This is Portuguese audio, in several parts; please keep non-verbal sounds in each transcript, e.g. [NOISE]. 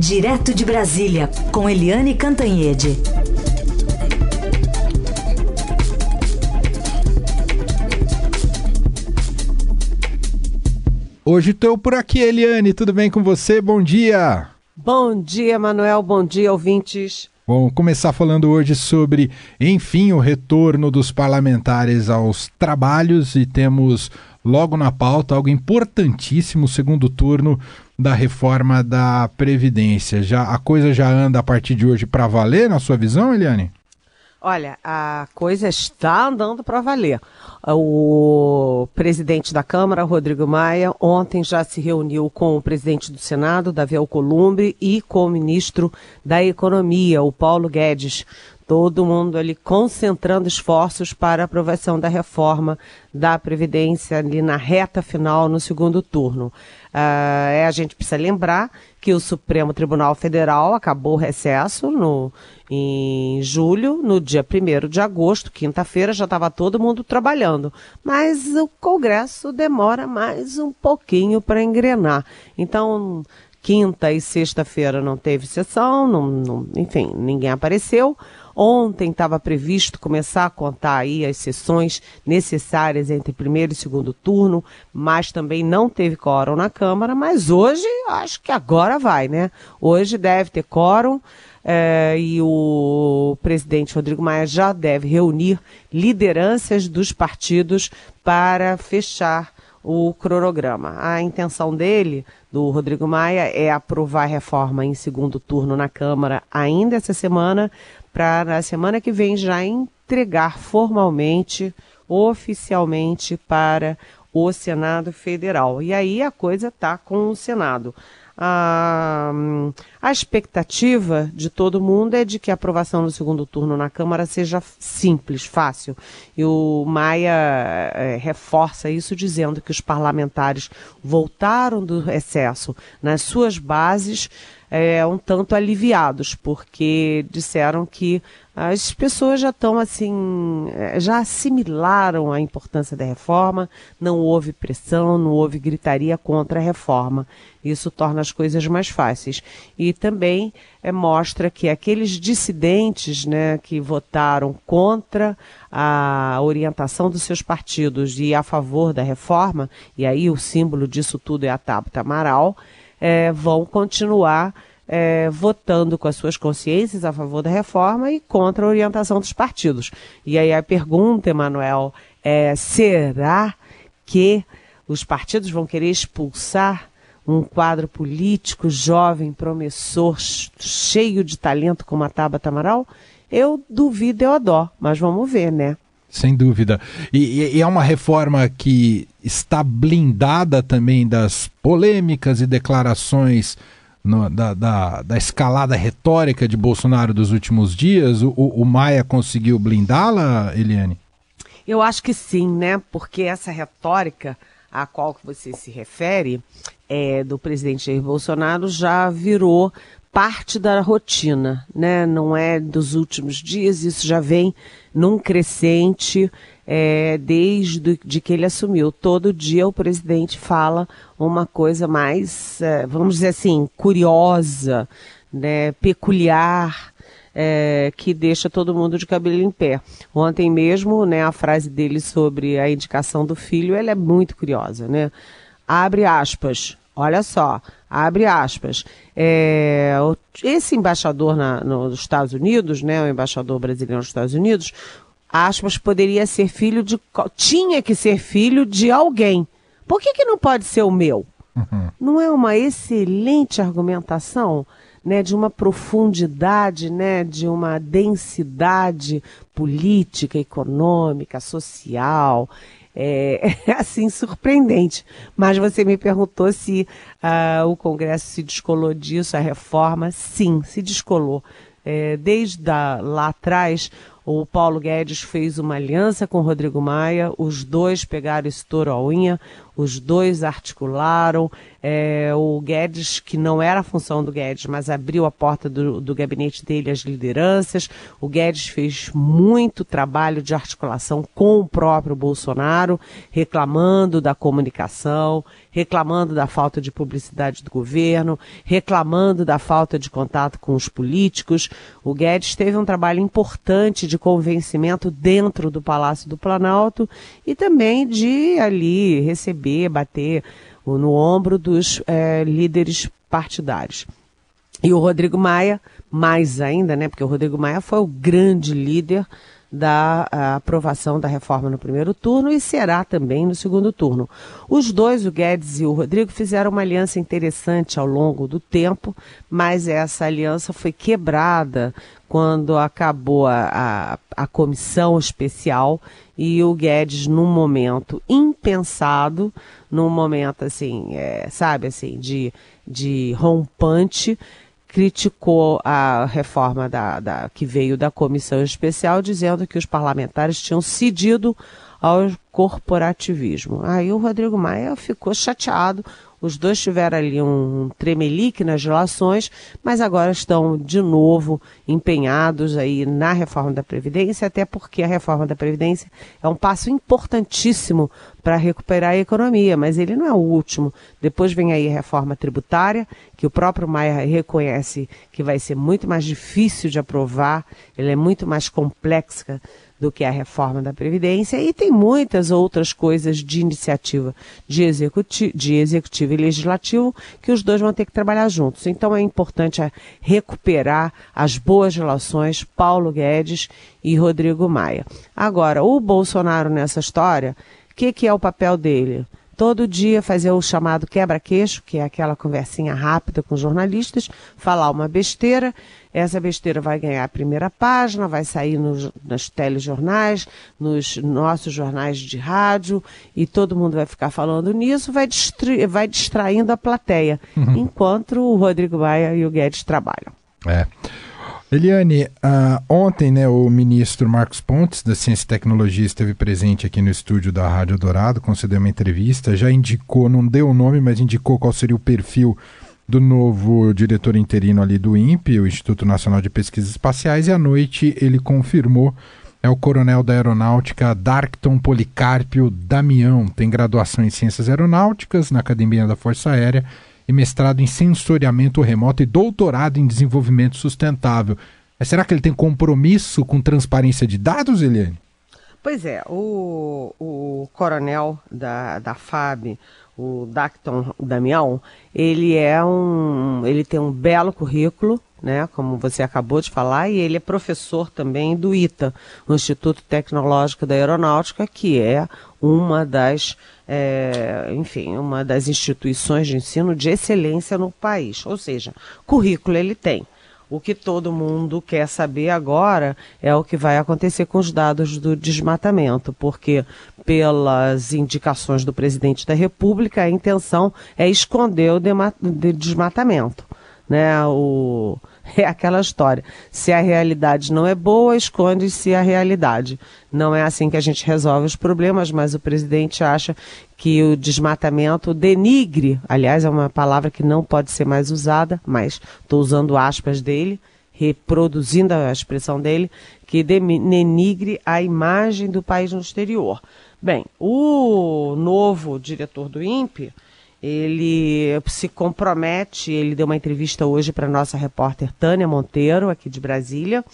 Direto de Brasília, com Eliane Cantanhede. Hoje estou por aqui, Eliane. Tudo bem com você? Bom dia. Bom dia, Manuel. Bom dia, ouvintes. Vamos começar falando hoje sobre, enfim, o retorno dos parlamentares aos trabalhos e temos logo na pauta algo importantíssimo, o segundo turno da reforma da Previdência. Já A coisa já anda a partir de hoje para valer, na sua visão, Eliane? Olha, a coisa está andando para valer. O presidente da Câmara, Rodrigo Maia, ontem já se reuniu com o presidente do Senado, Davi Alcolumbre, e com o ministro da Economia, o Paulo Guedes todo mundo ali concentrando esforços para a aprovação da reforma da Previdência ali na reta final, no segundo turno. Uh, a gente precisa lembrar que o Supremo Tribunal Federal acabou o recesso no, em julho, no dia 1 de agosto, quinta-feira, já estava todo mundo trabalhando. Mas o Congresso demora mais um pouquinho para engrenar. Então, quinta e sexta-feira não teve sessão, não, não, enfim, ninguém apareceu. Ontem estava previsto começar a contar aí as sessões necessárias entre primeiro e segundo turno, mas também não teve quórum na Câmara, mas hoje acho que agora vai, né? Hoje deve ter quórum. É, e o presidente Rodrigo Maia já deve reunir lideranças dos partidos para fechar o cronograma. A intenção dele, do Rodrigo Maia, é aprovar a reforma em segundo turno na Câmara ainda essa semana, para na semana que vem já entregar formalmente, oficialmente para o Senado Federal. E aí a coisa está com o Senado. A, a expectativa de todo mundo é de que a aprovação no segundo turno na Câmara seja simples, fácil. E o Maia é, reforça isso dizendo que os parlamentares voltaram do recesso nas suas bases é, um tanto aliviados, porque disseram que as pessoas já estão assim, é, já assimilaram a importância da reforma, não houve pressão, não houve gritaria contra a reforma. Isso torna as coisas mais fáceis. E também é, mostra que aqueles dissidentes né, que votaram contra a orientação dos seus partidos e a favor da reforma, e aí o símbolo disso tudo é a Tabata Amaral, é, vão continuar é, votando com as suas consciências a favor da reforma e contra a orientação dos partidos. E aí a pergunta, Emanuel, é: será que os partidos vão querer expulsar um quadro político jovem, promissor, cheio de talento como a Tabata Amaral? Eu duvido, eu adoro, mas vamos ver, né? Sem dúvida. E, e, é uma reforma que está blindada também das polêmicas e declarações no, da, da, da, escalada retórica de Bolsonaro dos últimos dias. O, o Maia conseguiu blindá-la, Eliane? Eu acho que sim, né? Porque essa retórica a qual você se refere é, do presidente Jair Bolsonaro já virou parte da rotina, né? Não é dos últimos dias, isso já vem num crescente é, desde de que ele assumiu. Todo dia o presidente fala uma coisa mais, é, vamos dizer assim, curiosa, né, peculiar, é, que deixa todo mundo de cabelo em pé. Ontem mesmo, né, a frase dele sobre a indicação do filho, ela é muito curiosa, né? Abre aspas, olha só, abre aspas. É, esse embaixador na, nos Estados Unidos, né, o embaixador brasileiro nos Estados Unidos, aspas, poderia ser filho de. tinha que ser filho de alguém. Por que, que não pode ser o meu? Uhum. Não é uma excelente argumentação? Né, de uma profundidade, né, de uma densidade política, econômica, social, é, [LAUGHS] assim surpreendente. Mas você me perguntou se uh, o Congresso se descolou disso, a reforma. Sim, se descolou. É, desde lá atrás, o Paulo Guedes fez uma aliança com o Rodrigo Maia, os dois pegaram esse touro à unha, os dois articularam, É, o Guedes, que não era a função do Guedes, mas abriu a porta do, do gabinete dele às lideranças. O Guedes fez muito trabalho de articulação com o próprio Bolsonaro, reclamando da comunicação, reclamando da falta de publicidade do governo, reclamando da falta de contato com os políticos. O Guedes teve um trabalho importante de convencimento dentro do Palácio do Planalto e também de ali receber, bater no ombro dos é, líderes partidários. E o Rodrigo Maia, mais ainda, né? Porque o Rodrigo Maia foi o grande líder da aprovação da reforma no primeiro turno e será também no segundo turno. Os dois, o Guedes e o Rodrigo, fizeram uma aliança interessante ao longo do tempo, mas essa aliança foi quebrada quando acabou a, a, a comissão especial e o Guedes, num momento impensado, num momento assim, é, sabe, assim, de, de rompante, criticou a reforma da, da, que veio da comissão especial, dizendo que os parlamentares tinham cedido ao corporativismo. Aí o Rodrigo Maia ficou chateado, os dois tiveram ali um tremelique nas relações, mas agora estão de novo empenhados aí na reforma da Previdência, até porque a reforma da Previdência é um passo importantíssimo para recuperar a economia, mas ele não é o último. Depois vem aí a reforma tributária, que o próprio Maia reconhece que vai ser muito mais difícil de aprovar, ela é muito mais complexa do que a reforma da Previdência e tem muitas outras coisas de iniciativa de, executi de executivo e legislativo que os dois vão ter que trabalhar juntos. Então é importante recuperar as boas relações Paulo Guedes e Rodrigo Maia. Agora, o Bolsonaro nessa história, que, que é o papel dele? todo dia fazer o chamado quebra-queixo, que é aquela conversinha rápida com jornalistas, falar uma besteira essa besteira vai ganhar a primeira página, vai sair nos, nos telejornais, nos nossos jornais de rádio, e todo mundo vai ficar falando nisso, vai, distri, vai distraindo a plateia, uhum. enquanto o Rodrigo Baia e o Guedes trabalham. É. Eliane, uh, ontem né, o ministro Marcos Pontes, da Ciência e Tecnologia, esteve presente aqui no estúdio da Rádio Dourado, concedeu uma entrevista, já indicou, não deu o nome, mas indicou qual seria o perfil do novo diretor interino ali do INPE, o Instituto Nacional de Pesquisas Espaciais, e à noite ele confirmou é o coronel da Aeronáutica Darkton Policarpio Damião. Tem graduação em Ciências Aeronáuticas na Academia da Força Aérea e mestrado em Sensoriamento Remoto e doutorado em Desenvolvimento Sustentável. Mas será que ele tem compromisso com transparência de dados, Eliane? Pois é, o, o coronel da, da FAB, o Dacton Damião, ele é um, ele tem um belo currículo, né, como você acabou de falar, e ele é professor também do ITA, o Instituto Tecnológico da Aeronáutica, que é uma das, é, enfim, uma das instituições de ensino de excelência no país. Ou seja, currículo ele tem. O que todo mundo quer saber agora é o que vai acontecer com os dados do desmatamento, porque, pelas indicações do presidente da República, a intenção é esconder o desmatamento. Né? O, [LAUGHS] é aquela história. Se a realidade não é boa, esconde-se a realidade. Não é assim que a gente resolve os problemas, mas o presidente acha que o desmatamento denigre, aliás, é uma palavra que não pode ser mais usada, mas estou usando aspas dele, reproduzindo a expressão dele, que denigre a imagem do país no exterior. Bem, o novo diretor do INPE ele se compromete, ele deu uma entrevista hoje para a nossa repórter Tânia Monteiro, aqui de Brasília,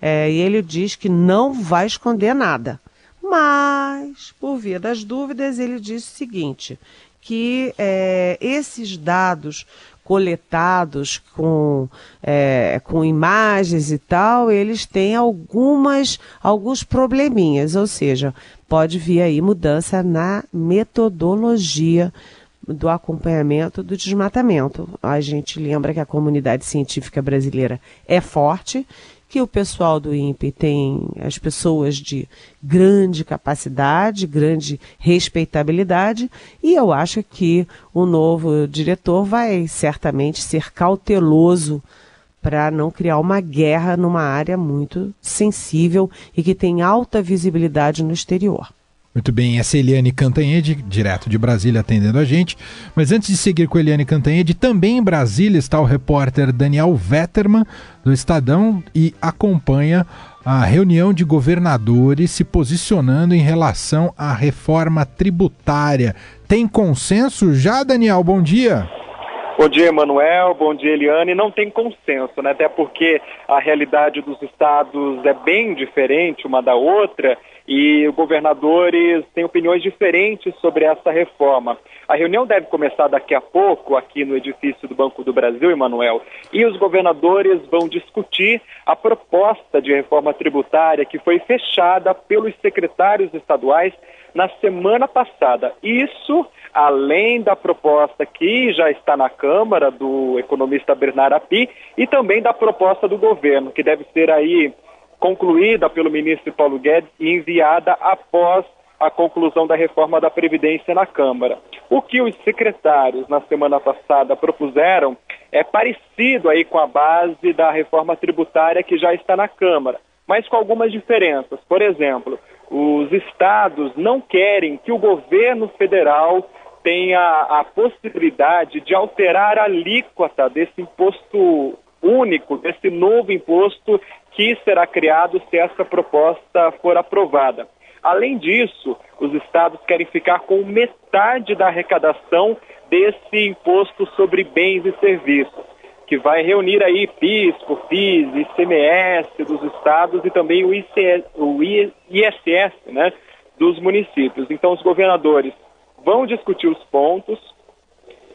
é, e ele diz que não vai esconder nada. Mas, por via das dúvidas, ele disse o seguinte: que é, esses dados coletados com, é, com imagens e tal, eles têm algumas, alguns probleminhas, ou seja, pode vir aí mudança na metodologia do acompanhamento do desmatamento. A gente lembra que a comunidade científica brasileira é forte, que o pessoal do INPE tem as pessoas de grande capacidade, grande respeitabilidade, e eu acho que o novo diretor vai certamente ser cauteloso para não criar uma guerra numa área muito sensível e que tem alta visibilidade no exterior. Muito bem, essa é Eliane Cantanhede, direto de Brasília, atendendo a gente. Mas antes de seguir com Eliane Cantanhede, também em Brasília está o repórter Daniel Vetterman, do Estadão, e acompanha a reunião de governadores se posicionando em relação à reforma tributária. Tem consenso já, Daniel? Bom dia. Bom dia, Emanuel. Bom dia, Eliane. Não tem consenso, né? Até porque a realidade dos estados é bem diferente uma da outra e governadores têm opiniões diferentes sobre essa reforma. A reunião deve começar daqui a pouco aqui no edifício do Banco do Brasil, Emanuel, e os governadores vão discutir a proposta de reforma tributária que foi fechada pelos secretários estaduais na semana passada. Isso além da proposta que já está na Câmara do economista Bernardo Api e também da proposta do governo, que deve ser aí concluída pelo ministro Paulo Guedes e enviada após a conclusão da reforma da Previdência na Câmara. O que os secretários na semana passada propuseram é parecido aí com a base da reforma tributária que já está na Câmara, mas com algumas diferenças. Por exemplo, os estados não querem que o governo federal tenha a possibilidade de alterar a alíquota desse imposto único, desse novo imposto que será criado se essa proposta for aprovada. Além disso, os estados querem ficar com metade da arrecadação desse imposto sobre bens e serviços, que vai reunir aí PIS, COFIS, ICMS dos estados e também o, ICS, o ISS né, dos municípios. Então, os governadores vão discutir os pontos.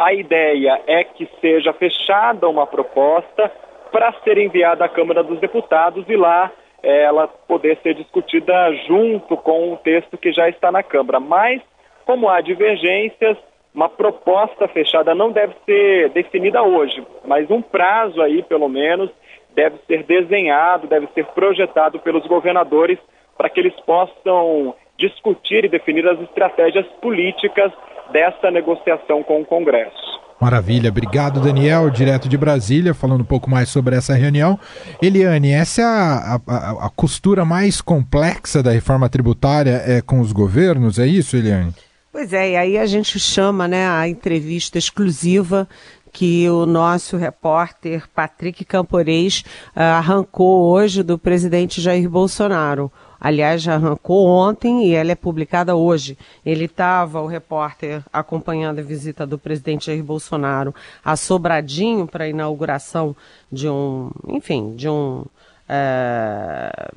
A ideia é que seja fechada uma proposta para ser enviada à Câmara dos Deputados e lá é, ela poder ser discutida junto com o texto que já está na Câmara. Mas, como há divergências, uma proposta fechada não deve ser definida hoje, mas um prazo aí, pelo menos, deve ser desenhado, deve ser projetado pelos governadores para que eles possam discutir e definir as estratégias políticas dessa negociação com o Congresso. Maravilha, obrigado Daniel, direto de Brasília, falando um pouco mais sobre essa reunião. Eliane, essa é a, a, a costura mais complexa da reforma tributária é com os governos, é isso, Eliane? Pois é, e aí a gente chama né, a entrevista exclusiva que o nosso repórter Patrick Camporês uh, arrancou hoje do presidente Jair Bolsonaro. Aliás, já arrancou ontem e ela é publicada hoje. Ele estava, o repórter, acompanhando a visita do presidente Jair Bolsonaro a Sobradinho para a inauguração de um, enfim, de um. É,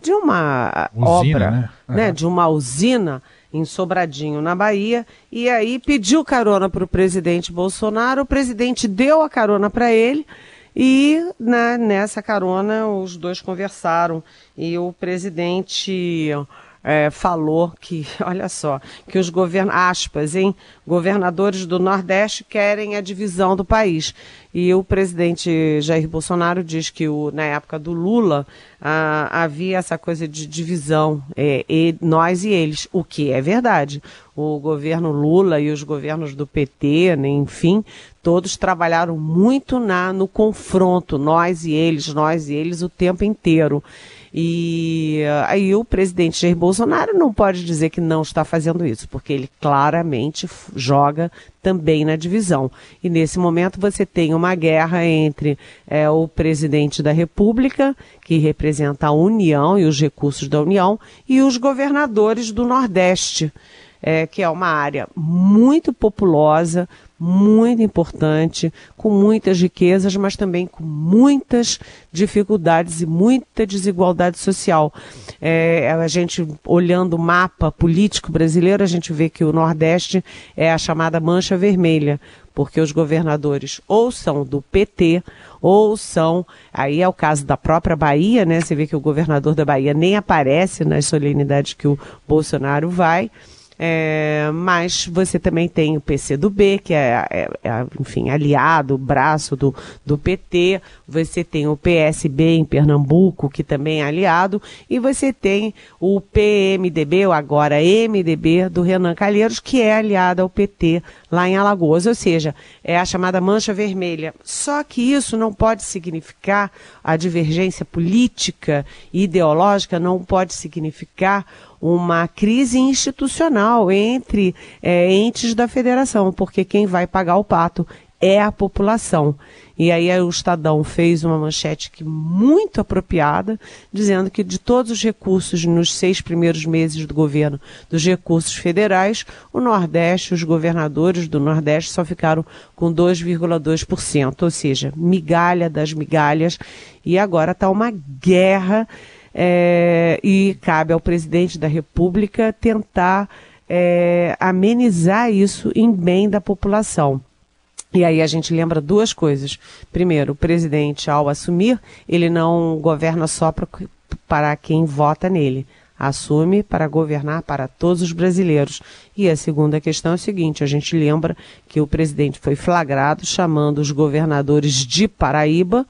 de uma usina, obra, né? Né? De uma usina em Sobradinho, na Bahia, e aí pediu carona para o presidente Bolsonaro, o presidente deu a carona para ele, e né, nessa carona os dois conversaram e o presidente é, falou que, [LAUGHS] olha só, que os aspas, hein, governadores do Nordeste querem a divisão do país. E o presidente Jair Bolsonaro diz que o, na época do Lula havia essa coisa de divisão, é, e nós e eles, o que é verdade. O governo Lula e os governos do PT, né, enfim, todos trabalharam muito na, no confronto, nós e eles, nós e eles, o tempo inteiro. E aí o presidente Jair Bolsonaro não pode dizer que não está fazendo isso, porque ele claramente joga também na divisão. E nesse momento você tem uma guerra entre é, o presidente da República, que representa a União e os recursos da União, e os governadores do Nordeste. É, que é uma área muito populosa, muito importante, com muitas riquezas, mas também com muitas dificuldades e muita desigualdade social. É, a gente, olhando o mapa político brasileiro, a gente vê que o Nordeste é a chamada mancha vermelha, porque os governadores ou são do PT ou são, aí é o caso da própria Bahia, né? Você vê que o governador da Bahia nem aparece nas solenidades que o Bolsonaro vai. É, mas você também tem o PCdoB, que é, é, é, enfim, aliado, braço do, do PT. Você tem o PSB em Pernambuco, que também é aliado. E você tem o PMDB, ou agora MDB, do Renan Calheiros, que é aliado ao PT lá em Alagoas. Ou seja, é a chamada mancha vermelha. Só que isso não pode significar a divergência política e ideológica, não pode significar uma crise institucional entre é, entes da federação, porque quem vai pagar o pato é a população. E aí o Estadão fez uma manchete que muito apropriada, dizendo que de todos os recursos nos seis primeiros meses do governo, dos recursos federais, o Nordeste, os governadores do Nordeste só ficaram com 2,2%, ou seja, migalha das migalhas. E agora está uma guerra é, e cabe ao presidente da República tentar é, amenizar isso em bem da população. E aí a gente lembra duas coisas. Primeiro, o presidente, ao assumir, ele não governa só pra, para quem vota nele. Assume para governar para todos os brasileiros. E a segunda questão é a seguinte: a gente lembra que o presidente foi flagrado chamando os governadores de Paraíba,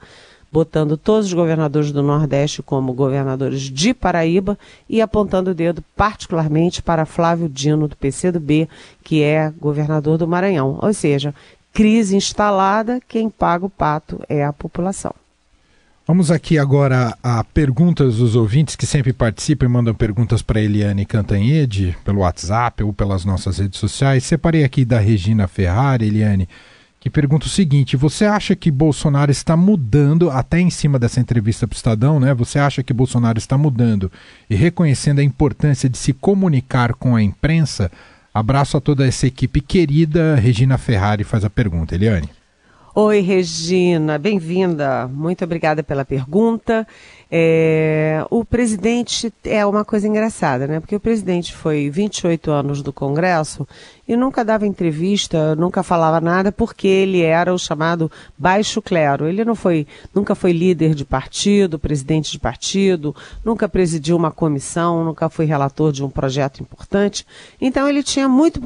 botando todos os governadores do Nordeste como governadores de Paraíba e apontando o dedo particularmente para Flávio Dino, do PCdoB, que é governador do Maranhão. Ou seja, crise instalada, quem paga o pato é a população. Vamos aqui agora a perguntas dos ouvintes que sempre participam e mandam perguntas para Eliane Cantanhede pelo WhatsApp ou pelas nossas redes sociais. Separei aqui da Regina Ferrari, Eliane, que pergunta o seguinte: você acha que Bolsonaro está mudando, até em cima dessa entrevista para o Estadão, né? Você acha que Bolsonaro está mudando e reconhecendo a importância de se comunicar com a imprensa? Abraço a toda essa equipe querida. Regina Ferrari faz a pergunta. Eliane. Oi, Regina, bem-vinda. Muito obrigada pela pergunta. É, o presidente é uma coisa engraçada, né? Porque o presidente foi 28 anos do Congresso e nunca dava entrevista, nunca falava nada, porque ele era o chamado baixo clero. Ele não foi, nunca foi líder de partido, presidente de partido, nunca presidiu uma comissão, nunca foi relator de um projeto importante. Então ele tinha muito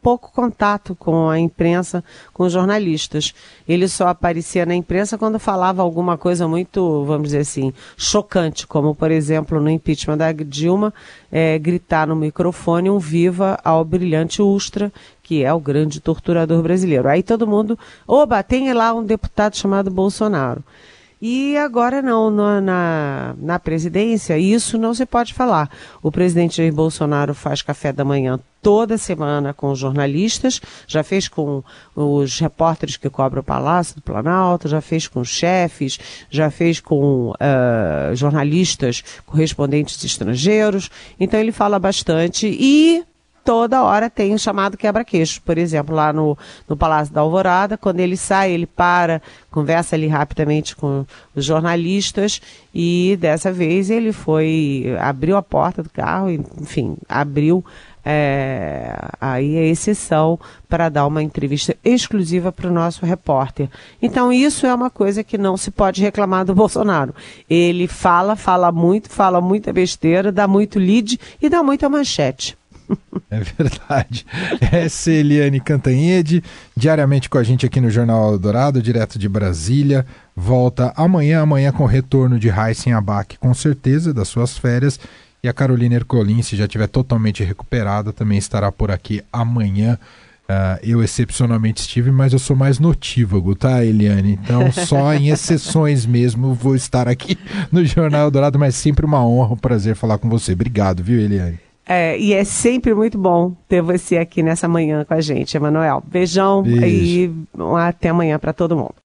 pouco contato com a imprensa, com os jornalistas. Ele só aparecia na imprensa quando falava alguma coisa muito, vamos dizer assim, chocante, como por exemplo no impeachment da Dilma, é, gritar no microfone um viva ao brilhante Ustra, que é o grande torturador brasileiro. Aí todo mundo, oba, tem lá um deputado chamado Bolsonaro. E agora não, na, na, na, presidência, isso não se pode falar. O presidente Jair Bolsonaro faz café da manhã toda semana com jornalistas, já fez com os repórteres que cobram o Palácio do Planalto, já fez com chefes, já fez com uh, jornalistas correspondentes estrangeiros. Então ele fala bastante e toda hora tem um chamado quebra-queixo. Por exemplo, lá no, no Palácio da Alvorada, quando ele sai, ele para, conversa ali rapidamente com os jornalistas e dessa vez ele foi, abriu a porta do carro, enfim, abriu é, aí a exceção para dar uma entrevista exclusiva para o nosso repórter. Então isso é uma coisa que não se pode reclamar do Bolsonaro. Ele fala, fala muito, fala muita besteira, dá muito lead e dá muita manchete. [LAUGHS] É verdade. Essa é Eliane Cantanhede, diariamente com a gente aqui no Jornal Dourado, direto de Brasília. Volta amanhã, amanhã com retorno de Heisen Abac, com certeza, das suas férias. E a Carolina Ercolim, se já estiver totalmente recuperada, também estará por aqui amanhã. Uh, eu excepcionalmente estive, mas eu sou mais notívago, tá, Eliane? Então, só em [LAUGHS] exceções mesmo vou estar aqui no Jornal Dourado, mas sempre uma honra, um prazer falar com você. Obrigado, viu, Eliane? É, e é sempre muito bom ter você aqui nessa manhã com a gente, Emanuel. Beijão Beijo. e até amanhã para todo mundo.